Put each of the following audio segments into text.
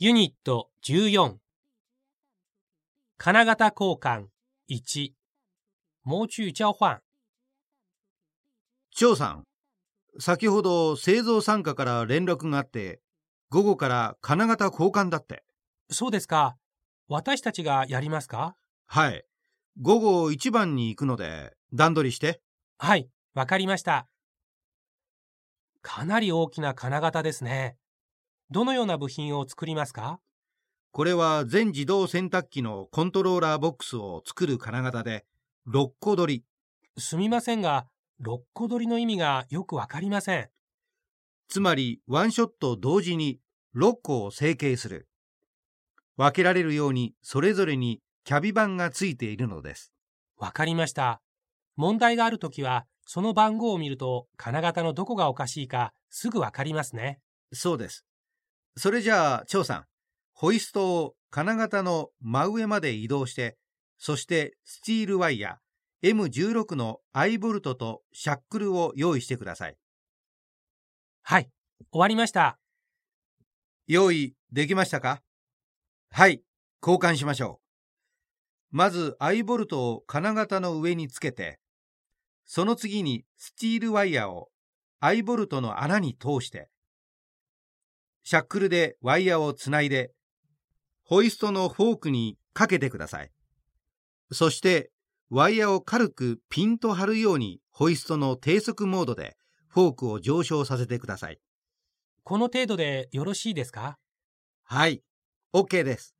ユニット14金型交換1模具交換張さん、先ほど製造参加から連絡があって、午後から金型交換だって。そうですか。私たちがやりますか？はい。午後一番に行くので、段取りして。はい、わかりました。かなり大きな金型ですね。どのような部品を作りますか？これは全自動洗濯機のコントローラーボックスを作る金型で、6個取り。すみませんが、6個取りの意味がよくわかりません。つまり、ワンショット同時に6個を成形する。分けられるようにそれぞれにキャビ板がついているのです。わかりました。問題があるときは、その番号を見ると、金型のどこがおかしいかすぐわかりますね。そうです。それじゃあ、張さん、ホイストを金型の真上まで移動して、そしてスチールワイヤー M16 のアイボルトとシャックルを用意してください。はい、終わりました。用意できましたか？はい、交換しましょう。まず、アイボルトを金型の上につけて、その次にスチールワイヤーをアイボルトの穴に通して、シャックルでワイヤーをつないで、ホイストのフォークにかけてください。そして、ワイヤーを軽くピンと張るようにホイストの低速モードでフォークを上昇させてください。この程度でよろしいですか？はい、OK です。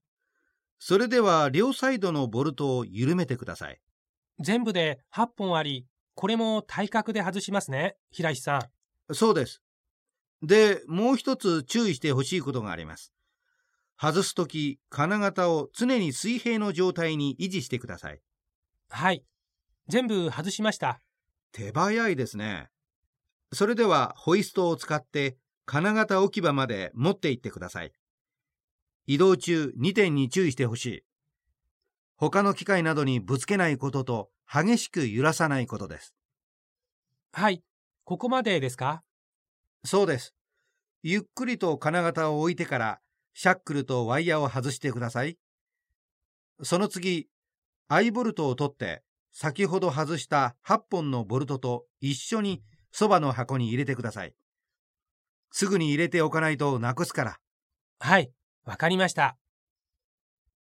それでは両サイドのボルトを緩めてください。全部で8本あり、これも対角で外しますね、平石さん。そうです。で、もう一つ注意してほしいことがあります。外すとき、金型を常に水平の状態に維持してください。はい。全部外しました。手早いですね。それでは、ホイストを使って、金型置き場まで持って行ってください。移動中2点に注意してほしい。他の機械などにぶつけないことと、激しく揺らさないことです。はい。ここまでですか？そうです。ゆっくりと金型を置いてから、シャックルとワイヤーを外してください。その次、アイボルトを取って、先ほど外した8本のボルトと一緒にそばの箱に入れてください。すぐに入れておかないとなくすから。はい。わかりました。